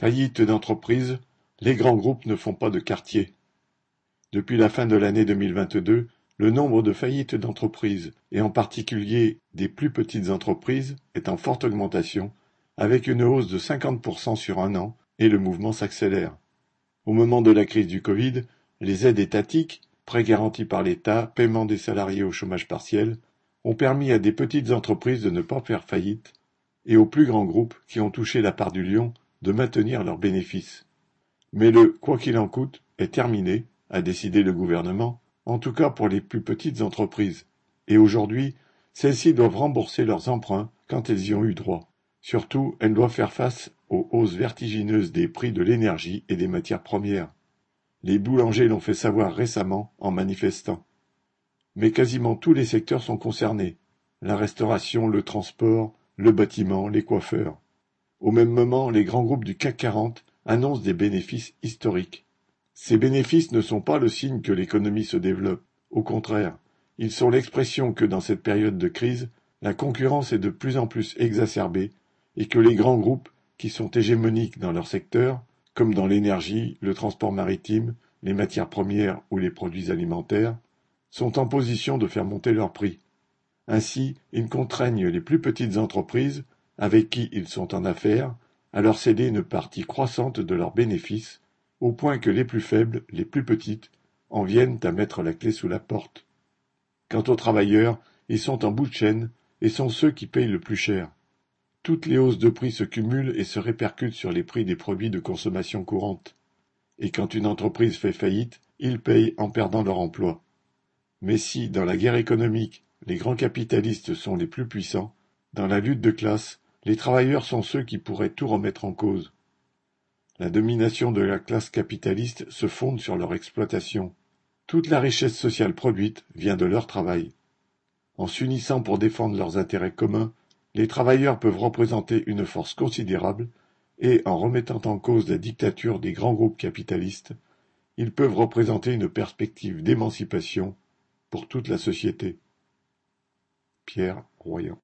Faillite d'entreprise, les grands groupes ne font pas de quartier. Depuis la fin de l'année 2022, le nombre de faillites d'entreprises, et en particulier des plus petites entreprises, est en forte augmentation, avec une hausse de 50% sur un an, et le mouvement s'accélère. Au moment de la crise du Covid, les aides étatiques, prêts garantis par l'État, paiement des salariés au chômage partiel, ont permis à des petites entreprises de ne pas faire faillite, et aux plus grands groupes qui ont touché la part du lion de maintenir leurs bénéfices. Mais le quoi qu'il en coûte est terminé, a décidé le gouvernement, en tout cas pour les plus petites entreprises, et aujourd'hui, celles-ci doivent rembourser leurs emprunts quand elles y ont eu droit. Surtout, elles doivent faire face aux hausses vertigineuses des prix de l'énergie et des matières premières. Les boulangers l'ont fait savoir récemment en manifestant. Mais quasiment tous les secteurs sont concernés. La restauration, le transport, le bâtiment, les coiffeurs. Au même moment, les grands groupes du CAC 40 annoncent des bénéfices historiques. Ces bénéfices ne sont pas le signe que l'économie se développe. Au contraire, ils sont l'expression que dans cette période de crise, la concurrence est de plus en plus exacerbée et que les grands groupes, qui sont hégémoniques dans leur secteur, comme dans l'énergie, le transport maritime, les matières premières ou les produits alimentaires, sont en position de faire monter leurs prix. Ainsi, ils contraignent les plus petites entreprises, avec qui ils sont en affaires, à leur céder une partie croissante de leurs bénéfices, au point que les plus faibles, les plus petites, en viennent à mettre la clé sous la porte. Quant aux travailleurs, ils sont en bout de chaîne et sont ceux qui payent le plus cher. Toutes les hausses de prix se cumulent et se répercutent sur les prix des produits de consommation courante. Et quand une entreprise fait faillite, ils payent en perdant leur emploi. Mais si, dans la guerre économique, les grands capitalistes sont les plus puissants, dans la lutte de classe, les travailleurs sont ceux qui pourraient tout remettre en cause. La domination de la classe capitaliste se fonde sur leur exploitation. Toute la richesse sociale produite vient de leur travail. En s'unissant pour défendre leurs intérêts communs, les travailleurs peuvent représenter une force considérable et, en remettant en cause la dictature des grands groupes capitalistes, ils peuvent représenter une perspective d'émancipation pour toute la société. Pierre Royan